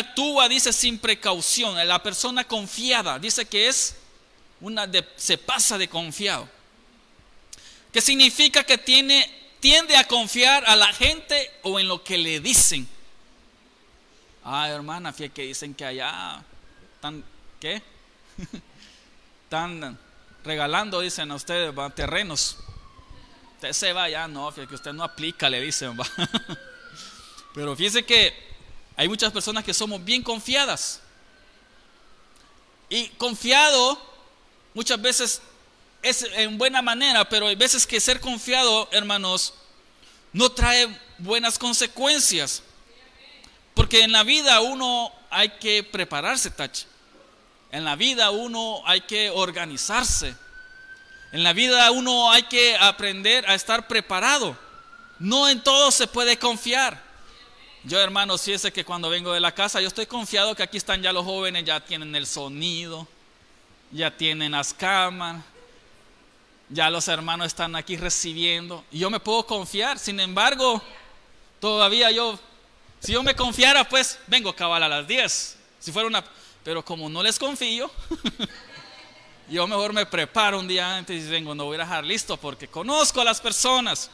actúa, dice, sin precaución. La persona confiada, dice que es una de, se pasa de confiado. Que significa que tiene, tiende a confiar a la gente o en lo que le dicen. Ah, hermana, fíjate que dicen que allá están, ¿qué? están regalando, dicen a ustedes, va, terrenos. Usted se va ya, no, que usted no aplica, le dicen, va. Pero fíjese que hay muchas personas que somos bien confiadas. Y confiado muchas veces es en buena manera, pero hay veces que ser confiado, hermanos, no trae buenas consecuencias. Porque en la vida uno hay que prepararse, Tach. En la vida uno hay que organizarse. En la vida uno hay que aprender a estar preparado. No en todo se puede confiar. Yo, hermano, es que cuando vengo de la casa, yo estoy confiado que aquí están ya los jóvenes, ya tienen el sonido, ya tienen las cámaras, ya los hermanos están aquí recibiendo. Y yo me puedo confiar. Sin embargo, todavía yo, si yo me confiara, pues vengo a cabal a las 10. Si fuera una. Pero como no les confío, yo mejor me preparo un día antes y vengo, no voy a dejar listo porque conozco a las personas.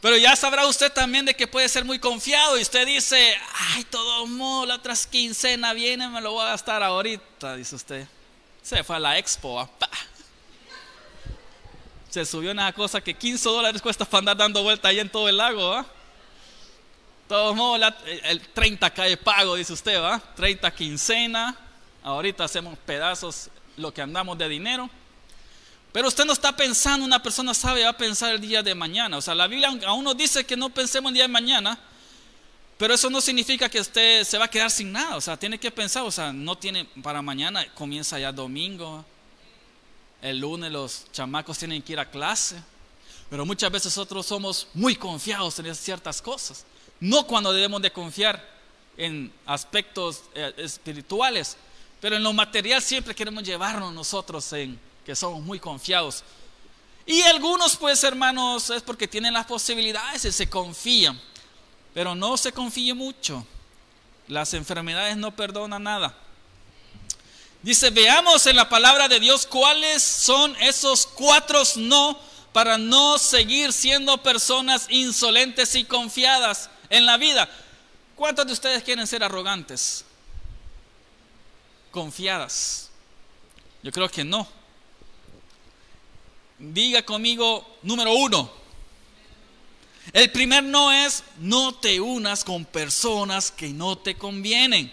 Pero ya sabrá usted también de que puede ser muy confiado y usted dice, ay, todo modo, la otra quincena viene, me lo voy a gastar ahorita, dice usted. Se fue a la expo, Se subió una cosa que 15 dólares cuesta para andar dando vuelta ahí en todo el lago, ¿va? Todo modo, el 30 cae pago, dice usted, ¿va? 30 quincena, ahorita hacemos pedazos lo que andamos de dinero. Pero usted no está pensando, una persona sabe, va a pensar el día de mañana. O sea, la Biblia aún nos dice que no pensemos el día de mañana, pero eso no significa que usted se va a quedar sin nada. O sea, tiene que pensar, o sea, no tiene para mañana, comienza ya domingo, el lunes los chamacos tienen que ir a clase. Pero muchas veces nosotros somos muy confiados en ciertas cosas. No cuando debemos de confiar en aspectos eh, espirituales, pero en lo material siempre queremos llevarnos nosotros en que somos muy confiados. Y algunos, pues, hermanos, es porque tienen las posibilidades y se confían. Pero no se confíe mucho. Las enfermedades no perdonan nada. Dice, veamos en la palabra de Dios cuáles son esos cuatro no para no seguir siendo personas insolentes y confiadas en la vida. ¿Cuántos de ustedes quieren ser arrogantes? Confiadas. Yo creo que no. Diga conmigo número uno. El primer no es no te unas con personas que no te convienen.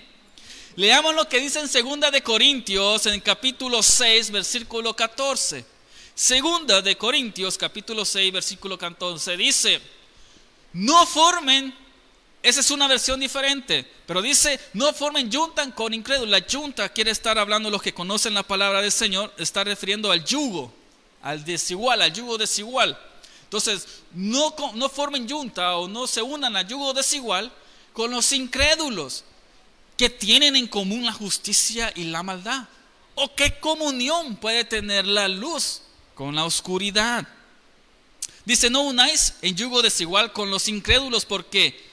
Leamos lo que dice en Segunda de Corintios en capítulo 6, versículo 14. Segunda de Corintios, capítulo 6, versículo 14 dice, no formen, esa es una versión diferente, pero dice, no formen juntan con incrédulos. La junta quiere estar hablando los que conocen la palabra del Señor, está refiriendo al yugo al desigual, al yugo desigual. Entonces, no, no formen junta o no se unan al yugo desigual con los incrédulos que tienen en común la justicia y la maldad. ¿O qué comunión puede tener la luz con la oscuridad? Dice, no unáis en yugo desigual con los incrédulos porque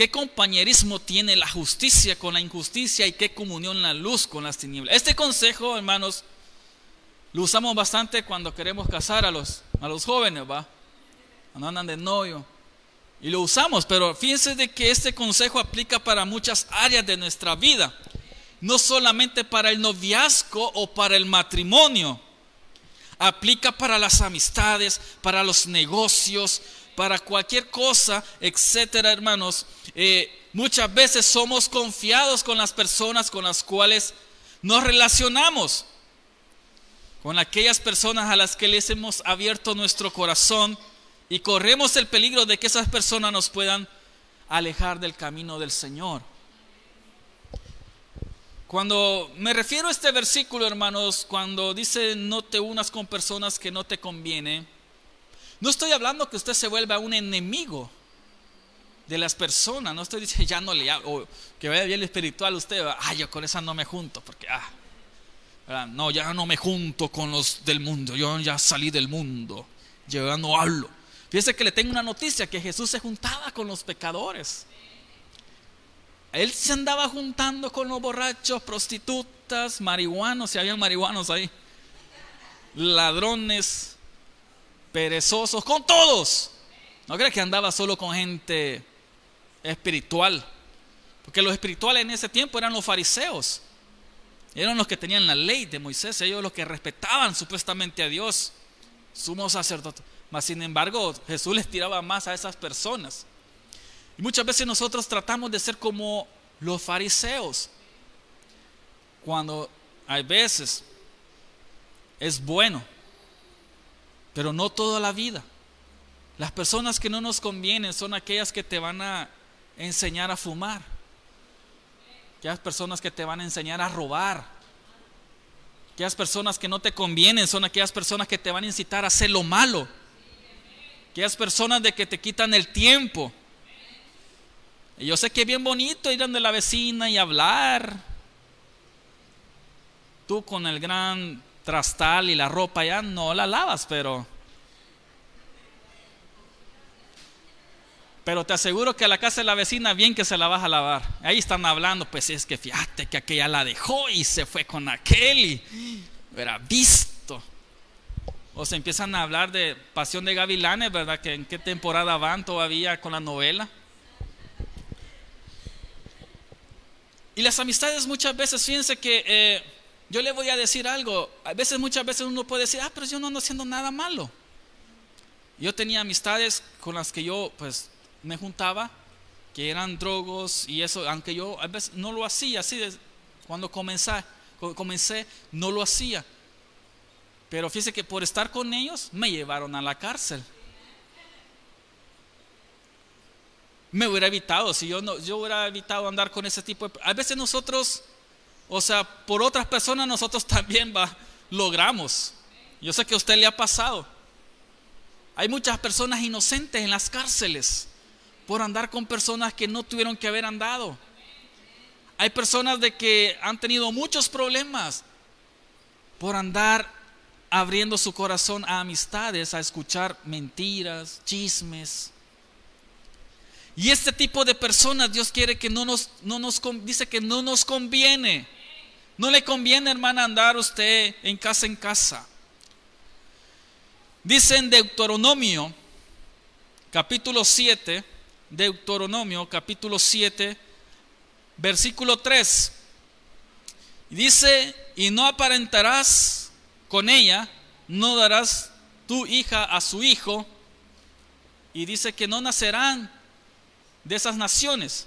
¿qué compañerismo tiene la justicia con la injusticia y qué comunión la luz con las tinieblas? Este consejo, hermanos, lo usamos bastante cuando queremos casar a los, a los jóvenes, ¿va? Cuando andan de novio. Y lo usamos, pero fíjense de que este consejo aplica para muchas áreas de nuestra vida. No solamente para el noviazgo o para el matrimonio. Aplica para las amistades, para los negocios, para cualquier cosa, etcétera, hermanos. Eh, muchas veces somos confiados con las personas con las cuales nos relacionamos con aquellas personas a las que les hemos abierto nuestro corazón y corremos el peligro de que esas personas nos puedan alejar del camino del Señor. Cuando me refiero a este versículo, hermanos, cuando dice no te unas con personas que no te conviene, no estoy hablando que usted se vuelva un enemigo de las personas, no estoy diciendo ya no le o que vaya bien espiritual usted, ah, yo con esa no me junto, porque ah, No, ya no me junto con los del mundo, yo ya salí del mundo, yo ya no hablo. Fíjese que le tengo una noticia, que Jesús se juntaba con los pecadores. Él se andaba juntando con los borrachos, prostitutas, marihuanos, si habían marihuanos ahí, ladrones, perezosos, con todos. No cree que andaba solo con gente espiritual, porque los espirituales en ese tiempo eran los fariseos, eran los que tenían la ley de Moisés, ellos los que respetaban supuestamente a Dios, sumo sacerdote. Mas sin embargo, Jesús les tiraba más a esas personas. Y muchas veces nosotros tratamos de ser como los fariseos. Cuando hay veces es bueno, pero no toda la vida. Las personas que no nos convienen son aquellas que te van a enseñar a fumar. Aquellas personas que te van a enseñar a robar. Aquellas personas que no te convienen son aquellas personas que te van a incitar a hacer lo malo aquellas personas de que te quitan el tiempo. Y yo sé que es bien bonito ir donde la vecina y hablar. Tú con el gran trastal y la ropa ya no la lavas, pero... Pero te aseguro que a la casa de la vecina bien que se la vas a lavar. Ahí están hablando, pues es que fíjate que aquella la dejó y se fue con aquel y era visto. O se empiezan a hablar de Pasión de Gavilanes, ¿verdad? Que en qué temporada van todavía con la novela. Y las amistades muchas veces, fíjense que eh, yo le voy a decir algo. A veces, muchas veces uno puede decir, ah, pero yo no ando haciendo nada malo. Yo tenía amistades con las que yo, pues, me juntaba, que eran drogos y eso, aunque yo a veces no lo hacía así, cuando comencé, comencé, no lo hacía. Pero fíjese que por estar con ellos me llevaron a la cárcel. Me hubiera evitado, si yo no, yo hubiera evitado andar con ese tipo de... A veces nosotros, o sea, por otras personas nosotros también va, logramos. Yo sé que a usted le ha pasado. Hay muchas personas inocentes en las cárceles por andar con personas que no tuvieron que haber andado. Hay personas de que han tenido muchos problemas por andar abriendo su corazón a amistades, a escuchar mentiras, chismes. Y este tipo de personas Dios quiere que no nos, no nos dice que no nos conviene. No le conviene, hermana, andar usted en casa en casa. Dice en Deuteronomio, capítulo 7, Deuteronomio, capítulo 7, versículo 3. Dice, y no aparentarás con ella no darás tu hija a su hijo. Y dice que no nacerán de esas naciones.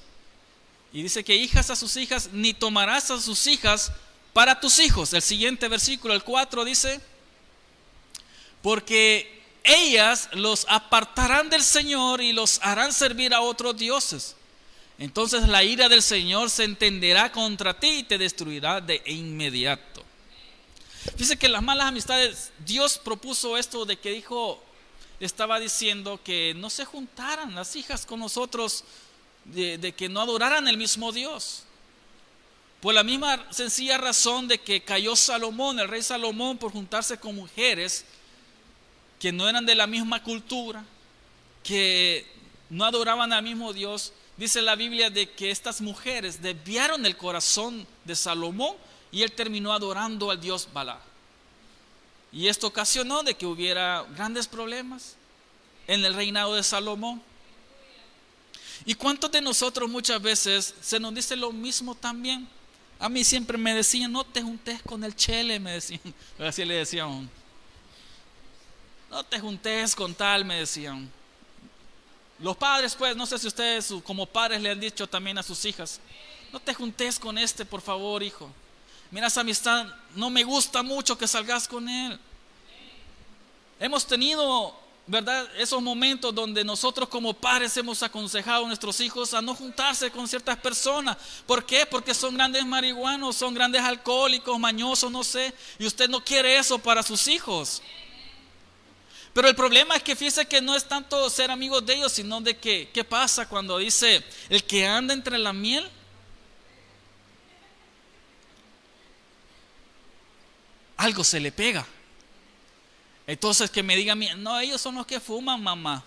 Y dice que hijas a sus hijas, ni tomarás a sus hijas para tus hijos. El siguiente versículo, el 4, dice, porque ellas los apartarán del Señor y los harán servir a otros dioses. Entonces la ira del Señor se entenderá contra ti y te destruirá de inmediato. Dice que las malas amistades, Dios propuso esto de que dijo, estaba diciendo que no se juntaran las hijas con nosotros, de, que no adoraran el mismo Dios. Por la misma sencilla razón de que cayó Salomón, el rey Salomón, por juntarse con mujeres que no eran de la misma cultura, que no adoraban al mismo Dios. Dice la Biblia de que estas mujeres desviaron el corazón de Salomón y él terminó adorando al dios Balá. Y esto ocasionó de que hubiera grandes problemas en el reinado de Salomón. ¿Y cuántos de nosotros muchas veces se nos dice lo mismo también? A mí siempre me decían, no te juntes con el chele, me decían. Así le decían. No te juntes con tal, me decían. Los padres, pues, no sé si ustedes como padres le han dicho también a sus hijas, no te juntes con este, por favor, hijo mira esa amistad, no me gusta mucho que salgas con él. Hemos tenido, ¿verdad? Esos momentos donde nosotros como padres hemos aconsejado a nuestros hijos a no juntarse con ciertas personas. ¿Por qué? Porque son grandes marihuanos, son grandes alcohólicos, mañosos, no sé. Y usted no quiere eso para sus hijos. Pero el problema es que fíjese que no es tanto ser amigos de ellos, sino de que, ¿qué pasa cuando dice, el que anda entre la miel algo se le pega. Entonces que me diga, no, ellos son los que fuman, mamá.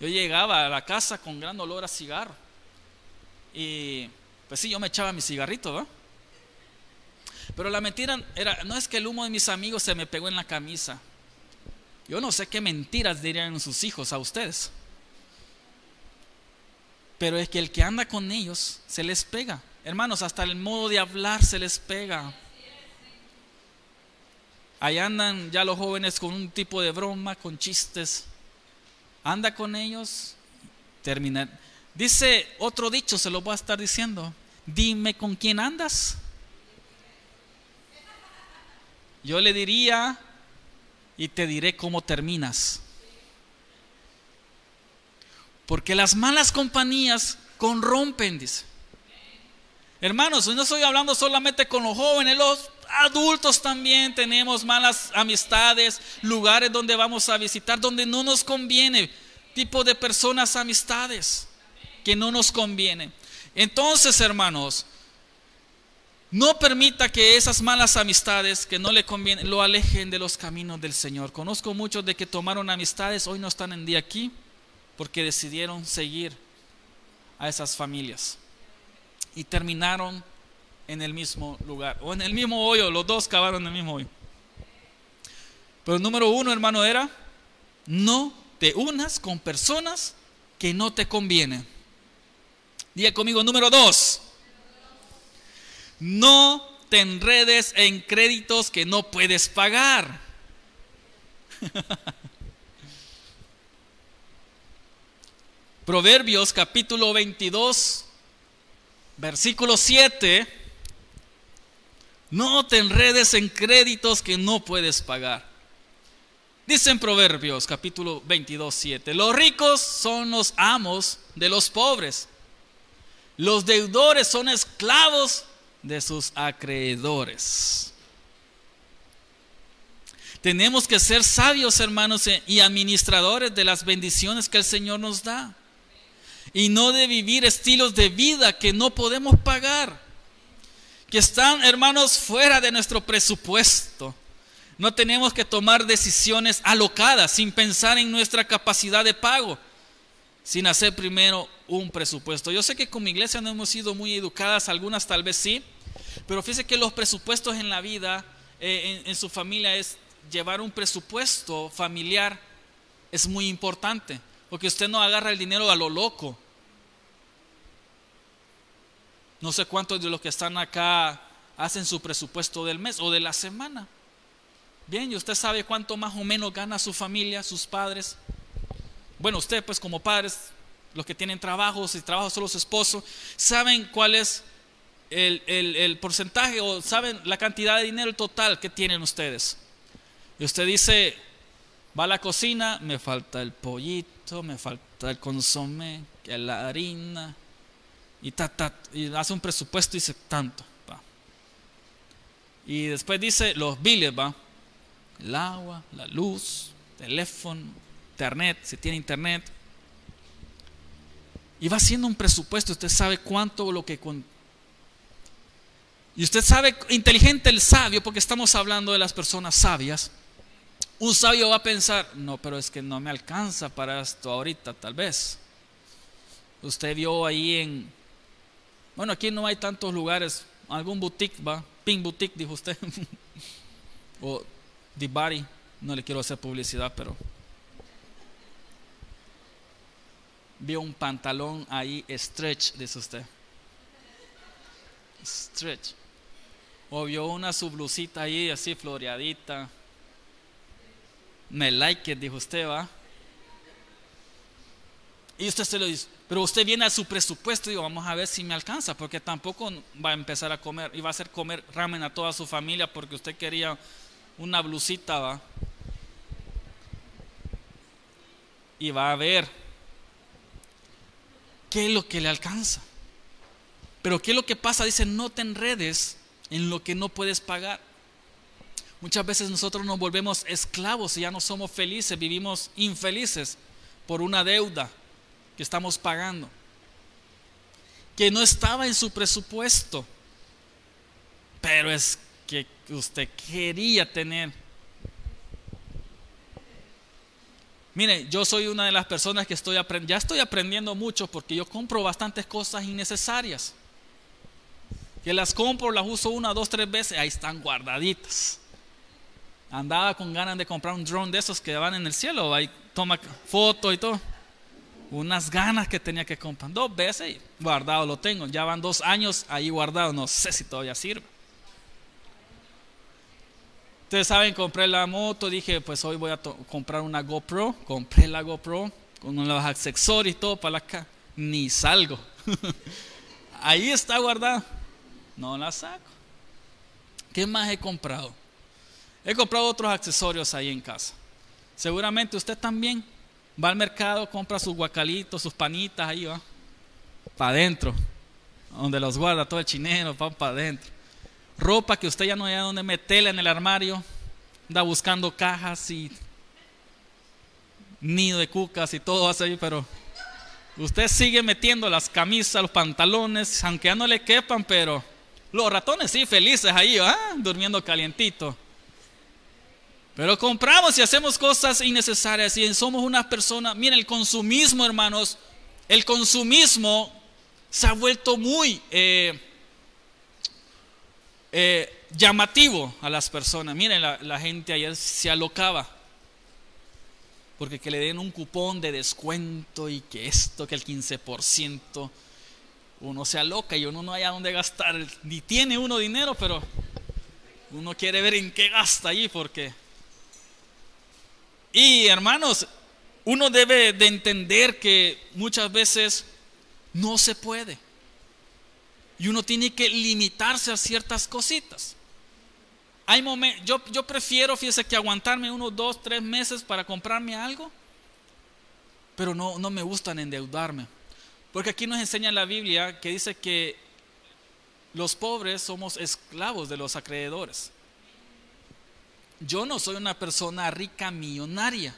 Yo llegaba a la casa con gran olor a cigarro. Y pues sí, yo me echaba mi cigarrito, ¿no? Pero la mentira era, no es que el humo de mis amigos se me pegó en la camisa. Yo no sé qué mentiras dirían sus hijos a ustedes. Pero es que el que anda con ellos se les pega. Hermanos, hasta el modo de hablar se les pega. Ahí andan ya los jóvenes con un tipo de broma, con chistes. Anda con ellos, termina. Dice otro dicho, se lo voy a estar diciendo. Dime con quién andas. Yo le diría y te diré cómo terminas. Porque las malas compañías corrompen, dice. Hermanos, no estoy hablando solamente con los jóvenes, los adultos también tenemos malas amistades, lugares donde vamos a visitar, donde no nos conviene, tipo de personas, amistades que no nos conviene. Entonces, hermanos, no permita que esas malas amistades que no le convienen lo alejen de los caminos del Señor. Conozco muchos de que tomaron amistades, hoy no están en día aquí, porque decidieron seguir a esas familias y terminaron en el mismo lugar o en el mismo hoyo, los dos cavaron en el mismo hoyo. Pero el número uno, hermano, era no te unas con personas que no te convienen. Diga conmigo, número dos, no te enredes en créditos que no puedes pagar. Proverbios capítulo 22, versículo 7 no te enredes en créditos que no puedes pagar. Dice en Proverbios capítulo 22, 7, los ricos son los amos de los pobres. Los deudores son esclavos de sus acreedores. Tenemos que ser sabios, hermanos, y administradores de las bendiciones que el Señor nos da. Y no de vivir estilos de vida que no podemos pagar que están, hermanos, fuera de nuestro presupuesto. No tenemos que tomar decisiones alocadas sin pensar en nuestra capacidad de pago, sin hacer primero un presupuesto. Yo sé que como iglesia no hemos sido muy educadas, algunas tal vez sí, pero fíjese que los presupuestos en la vida, eh, en, en su familia, es llevar un presupuesto familiar, es muy importante, porque usted no agarra el dinero a lo loco no sé cuántos de los que están acá hacen su presupuesto del mes o de la semana. Bien, y usted sabe cuánto más o menos gana su familia, sus padres. Bueno, usted pues como padres, los que tienen trabajos y trabajan solo su esposo, saben cuál es el, el, porcentaje o saben la cantidad de dinero total que tienen ustedes. Y usted dice, va a la cocina, me falta el pollito, me falta el consomé, la harina, y, y hace un presupuesto y dice tanto. Y después dice los biles, va. El agua, la luz, teléfono, internet, si tiene internet. Y va haciendo un presupuesto, usted sabe cuánto lo que... Con... Y usted sabe, inteligente el sabio, porque estamos hablando de las personas sabias. Un sabio va a pensar, no, pero es que no me alcanza para esto ahorita, tal vez. Usted vio ahí en, bueno, aquí no hay tantos lugares. Algún boutique va. Pink Boutique, dijo usted. o The Body. No le quiero hacer publicidad, pero. Vio un pantalón ahí stretch, dice usted. Stretch. O vio una sublusita ahí así floreadita. Me like dijo usted, va. Y usted se lo dice pero usted viene a su presupuesto y digo, vamos a ver si me alcanza, porque tampoco va a empezar a comer y va a hacer comer ramen a toda su familia porque usted quería una blusita, va. Y va a ver qué es lo que le alcanza. Pero qué es lo que pasa, dice, no te enredes en lo que no puedes pagar. Muchas veces nosotros nos volvemos esclavos y ya no somos felices, vivimos infelices por una deuda que estamos pagando, que no estaba en su presupuesto, pero es que usted quería tener. Mire, yo soy una de las personas que estoy aprendiendo, ya estoy aprendiendo mucho porque yo compro bastantes cosas innecesarias. Que las compro, las uso una, dos, tres veces, ahí están guardaditas. Andaba con ganas de comprar un drone de esos que van en el cielo, ahí toma foto y todo. Unas ganas que tenía que comprar. Dos veces guardado lo tengo. Ya van dos años ahí guardado. No sé si todavía sirve. Ustedes saben, compré la moto, dije, pues hoy voy a comprar una GoPro. Compré la GoPro con los accesorios y todo para acá. Ni salgo. Ahí está guardada. No la saco. ¿Qué más he comprado? He comprado otros accesorios ahí en casa. Seguramente usted también va al mercado, compra sus guacalitos, sus panitas, ahí va. Para adentro. Donde los guarda todo el chinero, va para adentro ropa que usted ya no haya donde meterla en el armario, anda buscando cajas y nido de cucas y todo así, pero usted sigue metiendo las camisas, los pantalones, aunque ya no le quepan, pero los ratones sí, felices ahí, durmiendo calientito. Pero compramos y hacemos cosas innecesarias y somos una persona, miren, el consumismo, hermanos, el consumismo se ha vuelto muy... Eh, eh, llamativo a las personas. Miren, la, gente ayer se alocaba. Porque que le den un cupón de descuento y que esto, que el 15%, uno se aloca y uno no haya dónde gastar. Ni tiene uno dinero, pero uno quiere ver en qué gasta allí porque... Y hermanos, uno debe de entender que muchas veces no se puede. Y uno tiene que limitarse a ciertas cositas. Hay momentos, yo, prefiero, fíjese, que aguantarme unos dos, tres meses para comprarme algo, pero no, no me gustan endeudarme. Porque aquí nos enseña la Biblia que dice que los pobres somos esclavos de los acreedores. Yo no soy una persona rica millonaria.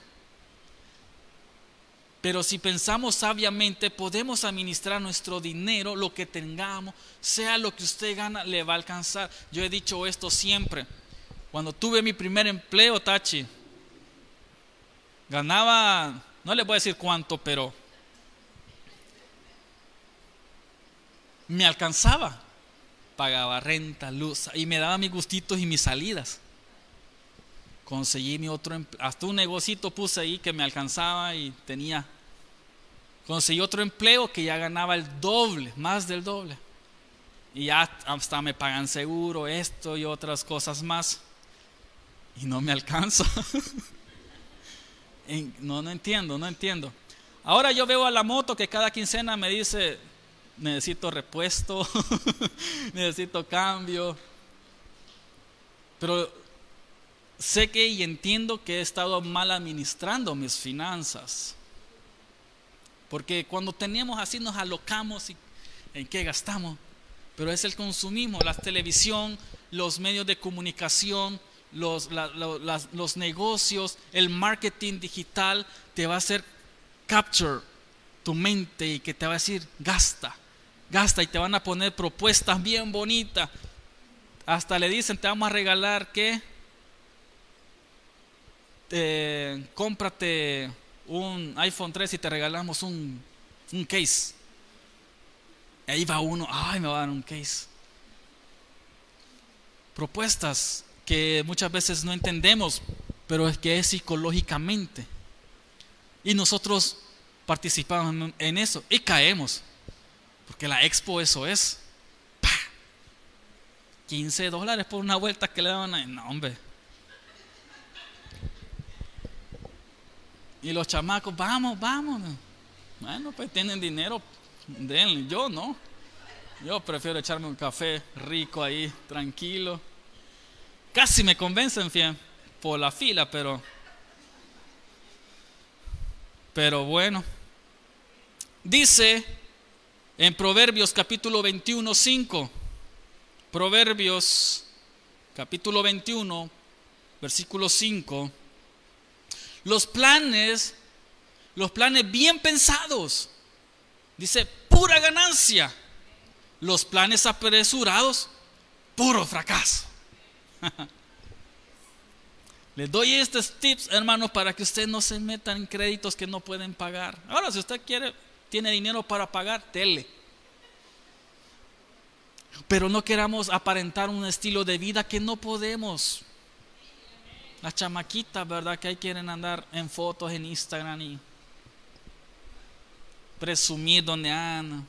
Pero si pensamos sabiamente, podemos administrar nuestro dinero, lo que tengamos, sea lo que usted gana, le va a alcanzar. Yo he dicho esto siempre. Cuando tuve mi primer empleo, Tachi, ganaba, no le voy a decir cuánto, pero me alcanzaba. Pagaba renta, luz, y me daba mis gustitos y mis salidas conseguí mi otro hasta un negocito puse ahí que me alcanzaba y tenía conseguí otro empleo que ya ganaba el doble, más del doble. Y ya hasta me pagan seguro, esto y otras cosas más. Y no me alcanza. no, no entiendo, no entiendo. Ahora yo veo a la moto que cada quincena me dice, necesito repuesto, necesito cambio. Pero sé que y entiendo que he estado mal administrando mis finanzas. Porque cuando tenemos así nos alocamos y en qué gastamos. Pero es el consumismo, la televisión, los medios de comunicación, los, los negocios, el marketing digital te va a hacer capture tu mente y que te va a decir gasta, gasta y te van a poner propuestas bien bonitas. Hasta le dicen te vamos a regalar que eh, cómprate un iPhone 3 y te regalamos un, un case. ahí va uno, ay, me va a dar un case. Propuestas que muchas veces no entendemos, pero es que es psicológicamente. Y nosotros participamos en eso y caemos. Porque la expo eso es. 15 dólares por una vuelta que le daban a... No, hombre. Y los chamacos, vamos, vamos. Bueno, pues tienen dinero, denle. Yo no. Yo prefiero echarme un café rico ahí, tranquilo. Casi me convencen, fiel, por la fila, pero. Pero bueno. Dice en Proverbios capítulo 21, 5. Proverbios capítulo 21, versículo 5 los planes, los planes bien pensados, dice pura ganancia. Los planes apresurados, puro fracaso. Les doy estos tips, hermanos, para que usted no se metan en créditos que no pueden pagar. Ahora, si usted quiere, tiene dinero para pagar, tele. Pero no queramos aparentar un estilo de vida que no podemos. Las chamaquitas, ¿verdad? Que ahí quieren andar en fotos en Instagram y presumir donde andan.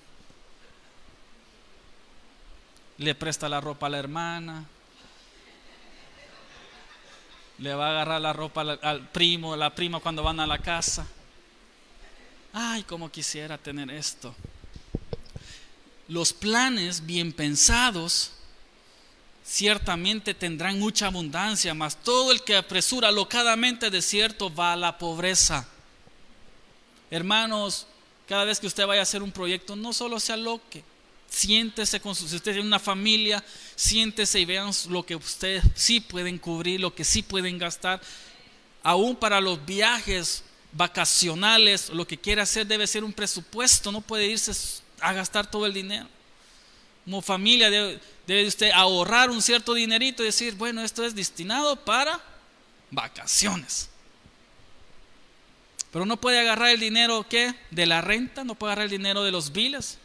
Le presta la ropa a la hermana. Le va a agarrar la ropa al, al primo, la prima cuando van a la casa. Ay, como quisiera tener esto. Los planes bien pensados ciertamente tendrán mucha abundancia, mas todo el que apresura locadamente de cierto va a la pobreza. Hermanos, cada vez que usted vaya a hacer un proyecto, no solo se aloque, siéntese con su, si usted tiene una familia, siéntese y vean lo que ustedes sí pueden cubrir, lo que sí pueden gastar. Aún para los viajes vacacionales, lo que quiere hacer debe ser un presupuesto, no puede irse a gastar todo el dinero. Como familia debe, debe usted ahorrar un cierto dinerito y decir, bueno, esto es destinado para vacaciones. Pero no puede agarrar el dinero ¿qué? de la renta, no puede agarrar el dinero de los biles.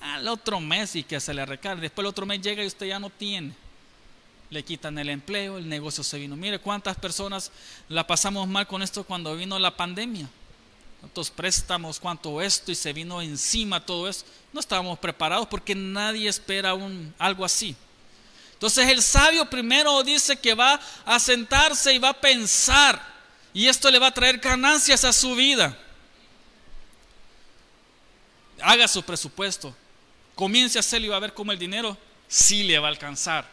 Al otro mes y que se le recargue. Después el otro mes llega y usted ya no tiene. Le quitan el empleo, el negocio se vino. Mire cuántas personas la pasamos mal con esto cuando vino la pandemia. Cuántos préstamos, cuánto esto y se vino encima todo eso. No estábamos preparados porque nadie espera un, algo así. Entonces el sabio primero dice que va a sentarse y va a pensar y esto le va a traer ganancias a su vida. Haga su presupuesto. Comience a hacerlo y va a ver cómo el dinero sí le va a alcanzar.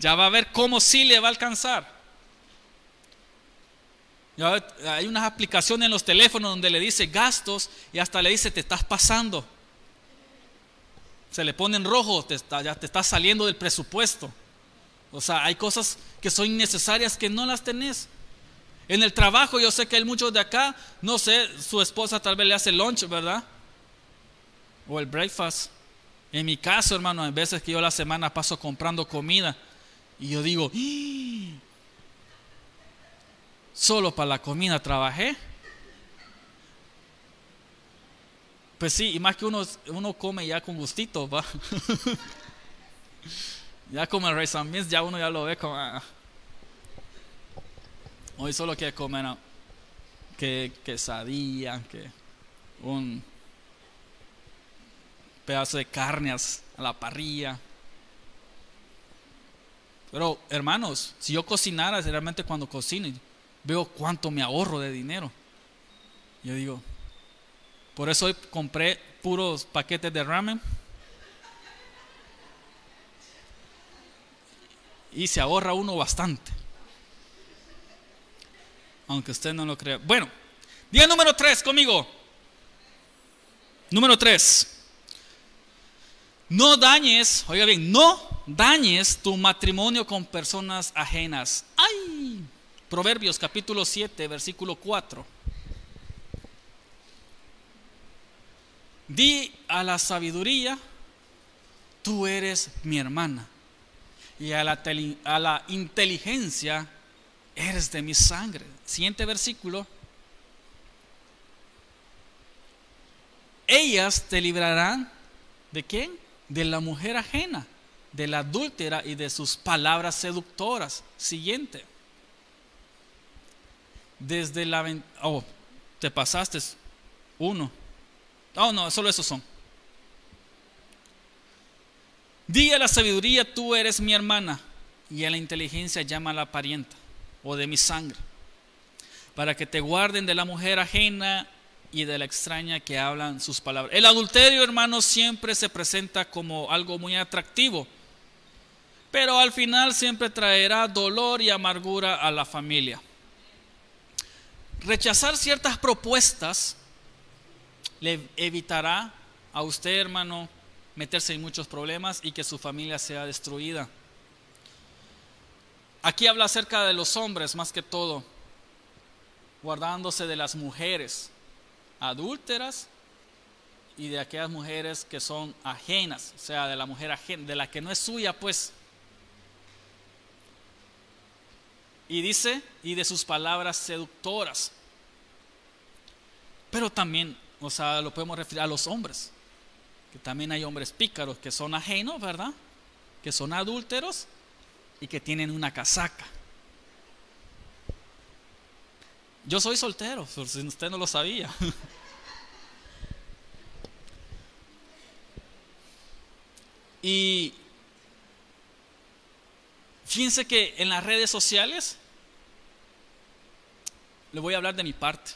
Ya va a ver cómo sí le va a alcanzar. Hay unas aplicaciones en los teléfonos donde le dice gastos y hasta le dice te estás pasando. Se le pone en rojo, te está, ya te está saliendo del presupuesto. O sea, hay cosas que son innecesarias que no las tenés. En el trabajo yo sé que hay muchos de acá, no sé, su esposa tal vez le hace lunch, ¿verdad? O el breakfast. En mi caso, hermano, hay veces que yo la semana paso comprando comida y yo digo, ¡Ah! Solo para la comida trabajé. Pues sí, y más que uno, uno come ya con gustito, va. ya como el and ya uno ya lo ve como... Ah, Hoy solo quiere comer que quesadilla, que un pedazo de carne a la parrilla. Pero hermanos, si yo cocinara, realmente cuando cocino, veo cuánto me ahorro de dinero. Yo digo, por eso hoy compré puros paquetes de ramen. Y se ahorra uno bastante aunque usted no lo crea. Bueno, día número tres conmigo. Número tres. No dañes, oiga bien, no dañes tu matrimonio con personas ajenas. ¡Ay! Proverbios capítulo 7, versículo 4. Di a la sabiduría, tú eres mi hermana. Y a la, a la inteligencia, eres de mi sangre. Siguiente versículo. Ellas te librarán de quién? De la mujer ajena, de la adúltera y de sus palabras seductoras. Siguiente. Desde la... Oh, te pasaste uno. Oh, no, solo esos son. Di a la sabiduría, tú eres mi hermana, y a la inteligencia llama a la parienta o de mi sangre, para que te guarden de la mujer ajena y de la extraña que hablan sus palabras. El adulterio, hermanos, siempre se presenta como algo muy atractivo, pero al final siempre traerá dolor y amargura a la familia. Rechazar ciertas propuestas le evitará a usted, hermano, meterse en muchos problemas y que su familia sea destruida. Aquí habla acerca de los hombres más que todo, guardándose de las mujeres adúlteras y de aquellas mujeres que son ajenas, o sea, de la mujer ajena, de la que no es suya, pues. Y dice, y de sus palabras seductoras. Pero también, o sea, lo podemos referir a los hombres. Que también hay hombres pícaros que son ajenos, ¿verdad? Que son adúlteros y que tienen una casaca. Yo soy soltero, si usted no lo sabía. Y fíjense que en las redes sociales, le voy a hablar de mi parte.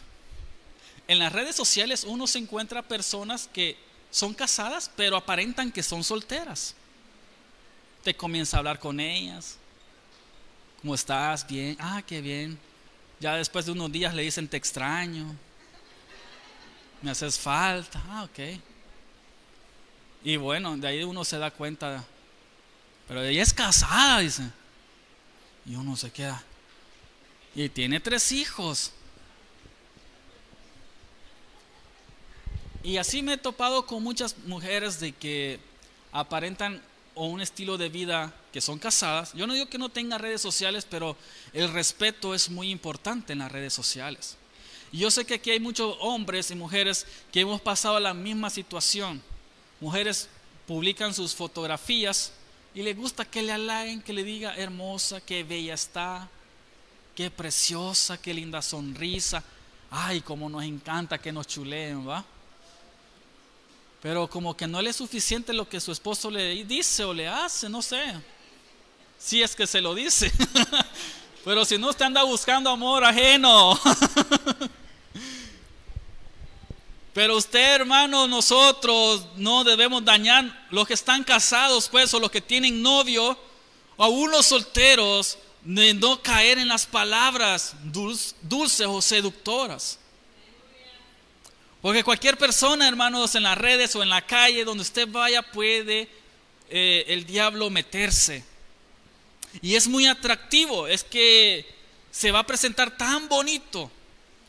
En las redes sociales uno se encuentra personas que son casadas, pero aparentan que son solteras. Te comienza a hablar con ellas. ¿Cómo estás? Bien. Ah, qué bien. Ya después de unos días le dicen te extraño. Me haces falta. Ah, ok. Y bueno, de ahí uno se da cuenta, pero ella es casada, dice. Y uno se queda. Y tiene tres hijos. Y así me he topado con muchas mujeres de que aparentan o un estilo de vida que son casadas. Yo no digo que no tenga redes sociales, pero el respeto es muy importante en las redes sociales. Y yo sé que aquí hay muchos hombres y mujeres que hemos pasado la misma situación mujeres publican sus fotografías y le gusta que le halaguen, que le diga hermosa, qué bella está, qué preciosa, qué linda sonrisa. Ay, como nos encanta que nos chuleen, ¿va? Pero como que no le es suficiente lo que su esposo le dice o le hace, no sé. Si es que se lo dice. Pero si no, usted anda buscando amor ajeno. Pero usted, hermano, nosotros no debemos dañar los que están casados, pues, o los que tienen novio, o aún los solteros, de no caer en las palabras dulces o seductoras. Porque cualquier persona, hermanos, en las redes o en la calle, donde usted vaya, puede eh, el diablo meterse. Y es muy atractivo, es que se va a presentar tan bonito,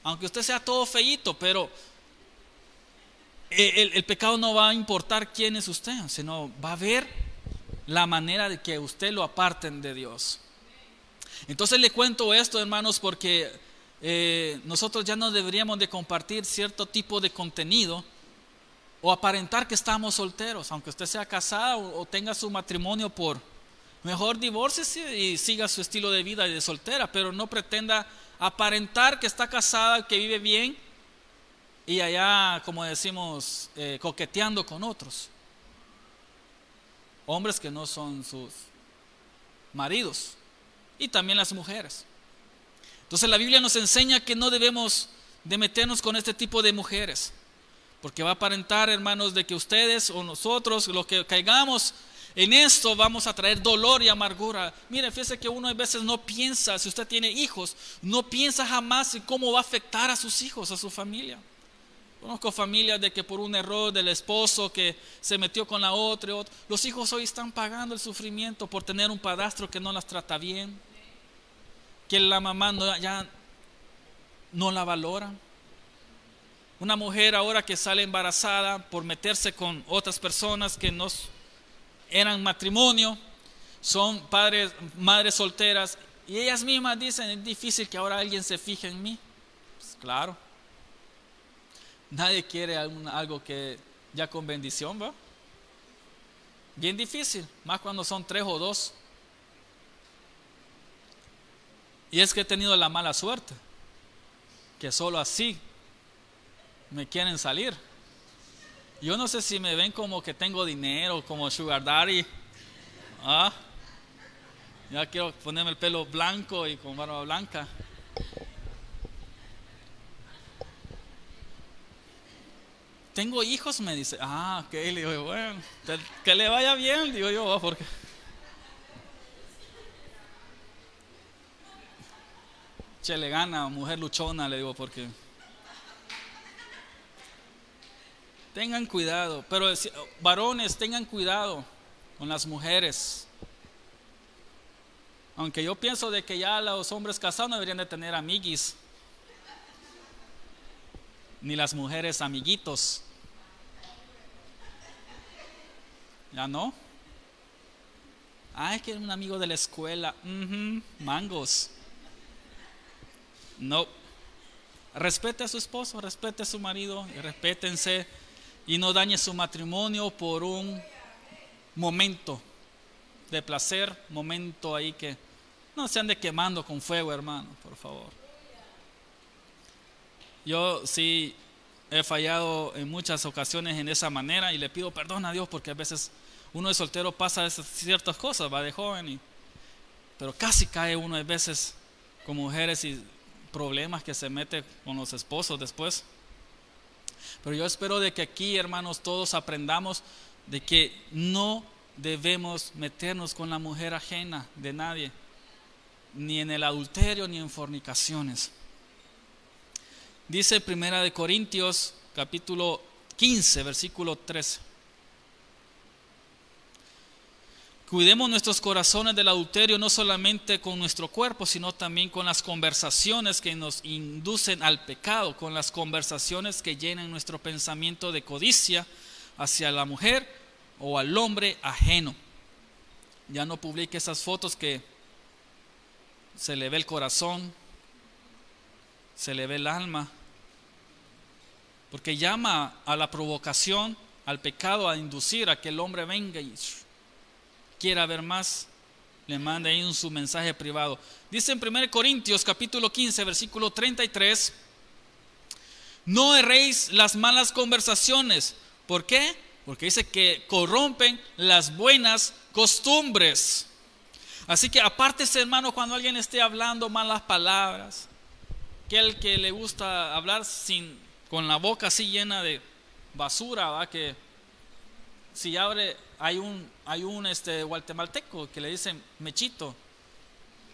aunque usted sea todo feíto, pero el, pecado no va a importar quién es usted, sino va a ver la manera de que usted lo aparten de Dios. Entonces le cuento esto, hermanos, porque eh, nosotros ya no deberíamos de compartir cierto tipo de contenido o aparentar que estamos solteros, aunque usted sea casado o, tenga su matrimonio por mejor divorcie y siga su estilo de vida de soltera, pero no pretenda aparentar que está casada, que vive bien y allá, como decimos, eh, coqueteando con otros. Hombres que no son sus maridos. Y también las mujeres. Entonces la Biblia nos enseña que no debemos de meternos con este tipo de mujeres. Porque va a aparentar, hermanos, de que ustedes o nosotros, los que caigamos en esto, vamos a traer dolor y amargura. Mire, fíjese que uno a veces no piensa, si usted tiene hijos, no piensa jamás en cómo va a afectar a sus hijos, a su familia. Conozco familias de que por un error del esposo que se metió con la otra, los hijos hoy están pagando el sufrimiento por tener un padastro que no las trata bien, que la mamá ya no la valora. Una mujer ahora que sale embarazada por meterse con otras personas que no eran matrimonio, son padres, madres solteras, y ellas mismas dicen, es difícil que ahora alguien se fije en mí. Pues claro, Nadie quiere algo que ya con bendición, ¿va? Bien difícil, más cuando son tres o dos. Y es que he tenido la mala suerte, que solo así me quieren salir. Yo no sé si me ven como que tengo dinero, como sugar daddy. Ah, ya quiero ponerme el pelo blanco y con barba blanca. Tengo hijos, me dice, ah, ok, le digo, bueno, que le vaya bien, digo yo, porque... Che, le gana, mujer luchona, le digo, porque... Tengan cuidado, pero varones, tengan cuidado con las mujeres. Aunque yo pienso de que ya los hombres casados no deberían de tener amiguis, ni las mujeres amiguitos. ¿Ya no? Ah, es que es un amigo de la escuela. mangos. No. Respete a su esposo, respete a su marido, y respétense y no dañe su matrimonio por un momento de placer, momento ahí que no se ande quemando con fuego, hermano, por favor. Yo sí he fallado en muchas ocasiones en esa manera y le pido perdón a Dios porque a veces uno de soltero pasa ciertas cosas, va de joven, y, pero casi cae uno a veces con mujeres y problemas que se mete con los esposos después. Pero yo espero de que aquí, hermanos, todos aprendamos de que no debemos meternos con la mujer ajena de nadie, ni en el adulterio ni en fornicaciones. Dice Primera de Corintios capítulo 15, versículo 13. Cuidemos nuestros corazones del adulterio no solamente con nuestro cuerpo, sino también con las conversaciones que nos inducen al pecado, con las conversaciones que llenan nuestro pensamiento de codicia hacia la mujer o al hombre ajeno. Ya no publique esas fotos que se le ve el corazón, se le ve el alma, porque llama a la provocación, al pecado, a inducir a que el hombre venga y quiera ver más, le mande ahí su mensaje privado. Dice en 1 Corintios capítulo 15, versículo 33, no erréis las malas conversaciones. ¿Por qué? Porque dice que corrompen las buenas costumbres. Así que apártese, hermano, cuando alguien esté hablando malas palabras, que el que le gusta hablar sin, con la boca así llena de basura, ¿va? que si abre hay un, hay un este, guatemalteco que le dicen Mechito.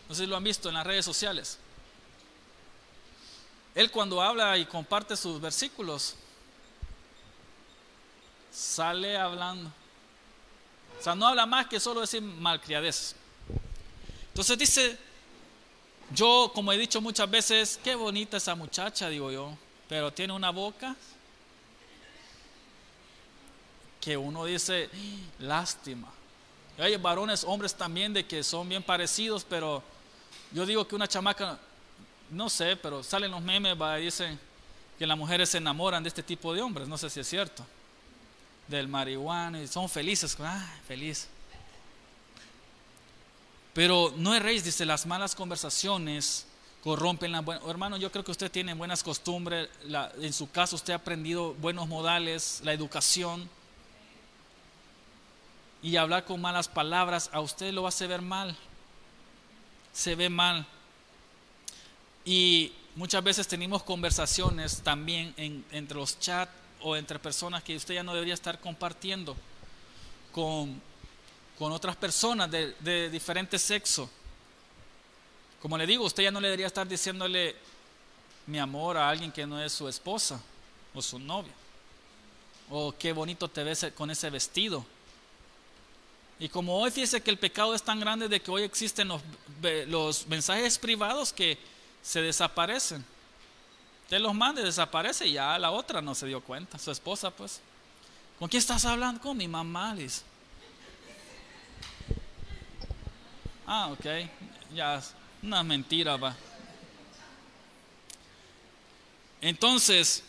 No sé si lo han visto en las redes sociales. Él cuando habla y comparte sus versículos, sale hablando. O sea, no habla más que solo decir malcriadez. Entonces dice, yo como he dicho muchas veces, qué bonita esa muchacha, digo yo, pero tiene una boca que uno dice, lástima. Hay varones, hombres también de que son bien parecidos, pero yo digo que una chamaca, no sé, pero salen los memes y dicen que las mujeres se enamoran de este tipo de hombres, no sé si es cierto, del marihuana y son felices, ah, feliz. Pero no erréis, dice, las malas conversaciones corrompen la buena. Hermano, yo creo que usted tiene buenas costumbres, en su caso usted ha aprendido buenos modales, la educación y hablar con malas palabras, a usted lo hace ver mal. Se ve mal. Y muchas veces tenemos conversaciones también entre los chats o entre personas que usted ya no debería estar compartiendo con, con otras personas de, diferente sexo. Como le digo, usted ya no le debería estar diciéndole mi amor a alguien que no es su esposa o su novia. O qué bonito te ves con ese vestido y como hoy fíjese que el pecado es tan grande de que hoy existen los, mensajes privados que se desaparecen. Usted los manda y desaparece y ya la otra no se dio cuenta, su esposa pues. ¿Con quién estás hablando? Con mi mamá, Liz. Ah, ok. Ya, una mentira va. Entonces,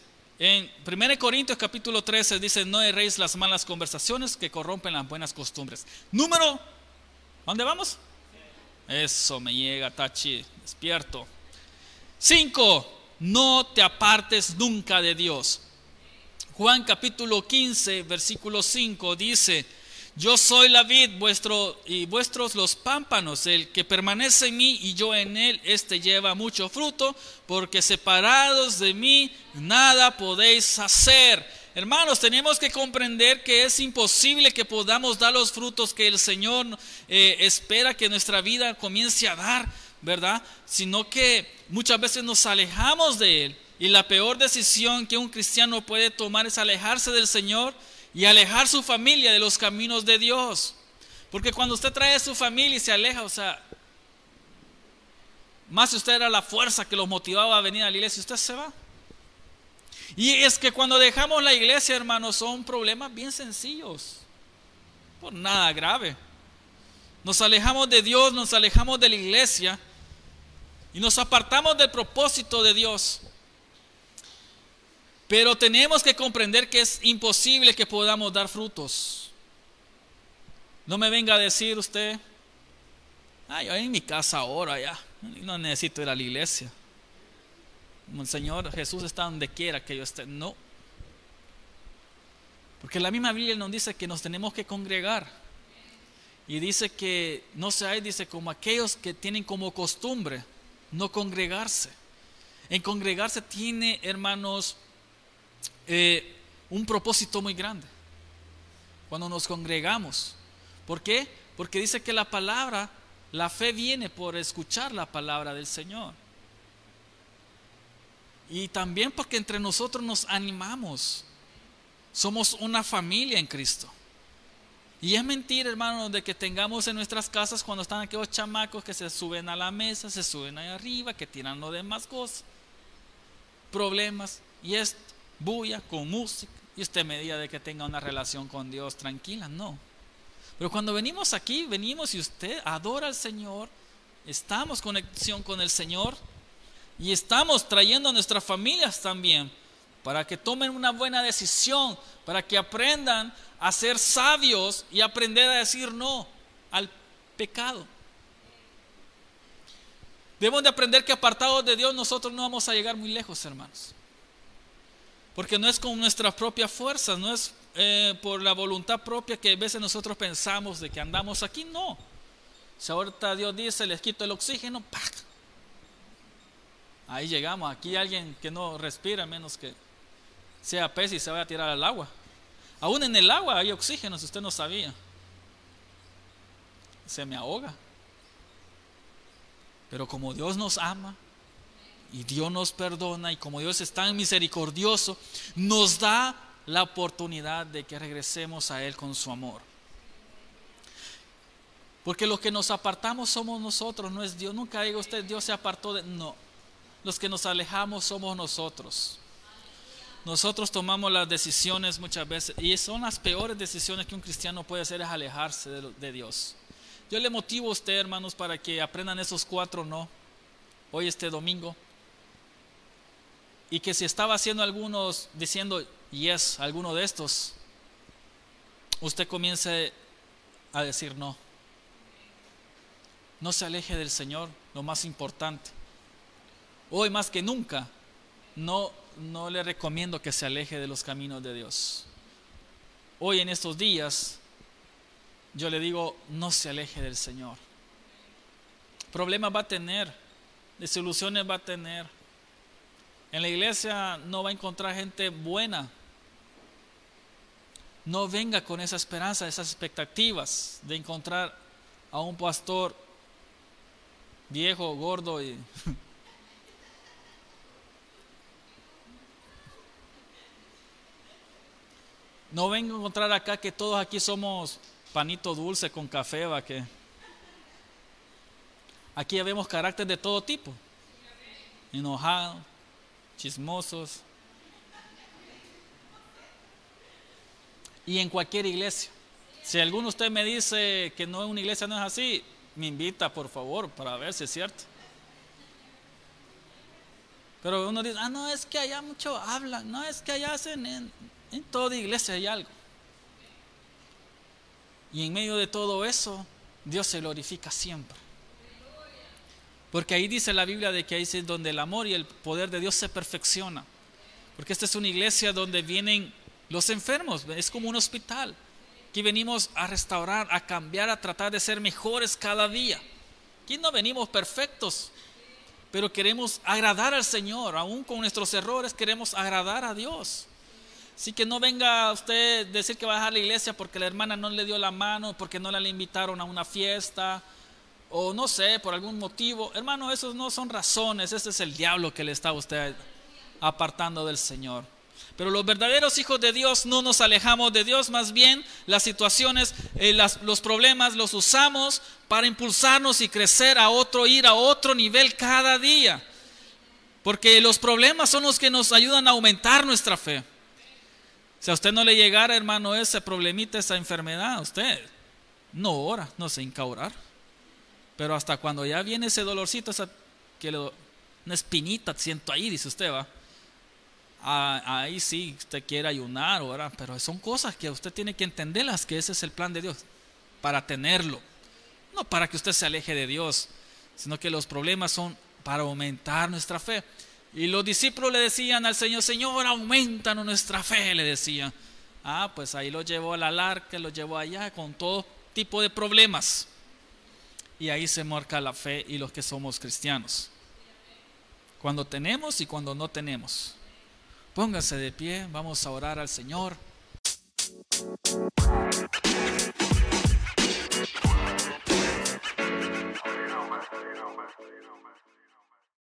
en 1 Corintios capítulo 13 dice, no erréis las malas conversaciones que corrompen las buenas costumbres. Número, ¿dónde vamos? Eso me llega, Tachi, despierto. 5. No te apartes nunca de Dios. Juan capítulo 15, versículo 5 dice, yo soy la vid vuestro, y vuestros los pámpanos. El que permanece en mí y yo en él, este lleva mucho fruto, porque separados de mí nada podéis hacer. Hermanos, tenemos que comprender que es imposible que podamos dar los frutos que el Señor eh, espera que nuestra vida comience a dar, ¿verdad? Sino que muchas veces nos alejamos de Él. Y la peor decisión que un cristiano puede tomar es alejarse del Señor y alejar su familia de los caminos de Dios. Porque cuando usted trae a su familia y se aleja, o sea, más si usted era la fuerza que los motivaba a venir a la iglesia, usted se va. Y es que cuando dejamos la iglesia, hermanos, son problemas bien sencillos, por nada grave. Nos alejamos de Dios, nos alejamos de la iglesia y nos apartamos del propósito de Dios. Pero tenemos que comprender que es imposible que podamos dar frutos. No me venga a decir usted, ay, yo en mi casa ahora ya, no necesito ir a la iglesia. El Señor Jesús está donde quiera que yo esté. No. Porque la misma Biblia nos dice que nos tenemos que congregar. Y dice que no hay dice, como aquellos que tienen como costumbre no congregarse. En congregarse tiene, hermanos, eh, un propósito muy grande. Cuando nos congregamos. ¿Por qué? Porque dice que la palabra, la fe viene por escuchar la palabra del Señor. Y también porque entre nosotros nos animamos. Somos una familia en Cristo. Y es mentira, hermano, de que tengamos en nuestras casas cuando están aquellos chamacos que se suben a la mesa, se suben ahí arriba, que tiran lo demás cosas, problemas, y es bulla con música, y usted me diga de que tenga una relación con Dios tranquila, no. Pero cuando venimos aquí, venimos y usted adora al Señor, estamos conexión con el Señor, y estamos trayendo a nuestras familias también para que tomen una buena decisión, para que aprendan a ser sabios y aprender a decir no al pecado. Debemos de aprender que apartados de Dios nosotros no vamos a llegar muy lejos, hermanos. Porque no es con nuestras propias fuerzas, no es eh, por la voluntad propia que a veces nosotros pensamos de que andamos aquí, no. Si ahorita Dios dice, les quito el oxígeno, ¡pac! Ahí llegamos. Aquí alguien que no respira menos que sea pez y se vaya a tirar al agua. Aún en el agua hay oxígeno, si usted no sabía. Se me ahoga. Pero como Dios nos ama y Dios nos perdona y como Dios es tan misericordioso, nos da la oportunidad de que regresemos a Él con su amor. Porque los que nos apartamos somos nosotros, no es Dios. Nunca diga usted, Dios se apartó de... No, los que nos alejamos somos nosotros. Nosotros tomamos las decisiones muchas veces y son las peores decisiones que un cristiano puede hacer es alejarse de, Dios. Yo le motivo a usted, hermanos, para que aprendan esos cuatro no hoy este domingo. Y que si estaba haciendo algunos diciendo yes, alguno de estos, usted comience a decir no. No se aleje del Señor, lo más importante. Hoy más que nunca, no, no le recomiendo que se aleje de los caminos de Dios. Hoy en estos días, yo le digo, no se aleje del Señor. Problemas va a tener, desilusiones va a tener. En la iglesia no va a encontrar gente buena. No venga con esa esperanza, esas expectativas de encontrar a un pastor viejo, gordo y No vengo a encontrar acá que todos aquí somos panito dulce con café, va que. Aquí ya vemos carácter de todo tipo. Enojados, chismosos. Y en cualquier iglesia. Si alguno de ustedes me dice que no una iglesia no es así, me invita por favor para ver si es cierto. Pero uno dice, ah, no, es que allá mucho hablan, no, es que allá hacen, en toda iglesia hay algo. Y en medio de todo eso, Dios se glorifica siempre. Porque ahí dice la Biblia de que ahí es donde el amor y el poder de Dios se perfecciona. Porque esta es una iglesia donde vienen los enfermos, es como un hospital. Aquí venimos a restaurar, a cambiar, a tratar de ser mejores cada día. Aquí no venimos perfectos, pero queremos agradar al Señor, aún con nuestros errores queremos agradar a Dios. Así que no venga usted decir que va a dejar la iglesia porque la hermana no le dio la mano, porque no la le invitaron a una fiesta, o no sé, por algún motivo. Hermano, esos no son razones, ese es el diablo que le está usted apartando del Señor. Pero los verdaderos hijos de Dios no nos alejamos de Dios, más bien las situaciones, eh, los problemas los usamos para impulsarnos y crecer a otro, ir a otro nivel cada día. Porque los problemas son los que nos ayudan a aumentar nuestra fe. Si a usted no le llegara, hermano, ese problemita, esa enfermedad, usted no ora, no se hinca orar. Pero hasta cuando ya viene ese dolorcito, esa que una espinita siento ahí, dice usted, va. Ah, ahí sí, usted quiere ayunar, orar, pero son cosas que usted tiene que entenderlas, que ese es el plan de Dios, para tenerlo. No para que usted se aleje de Dios, sino que los problemas son para aumentar nuestra fe. Y los discípulos le decían al Señor, Señor, aumentanos nuestra fe, le decían. Ah, pues ahí lo llevó a la arca, lo llevó allá con todo tipo de problemas. Y ahí se marca la fe y los que somos cristianos. Cuando tenemos y cuando no tenemos. Póngase de pie, vamos a orar al Señor.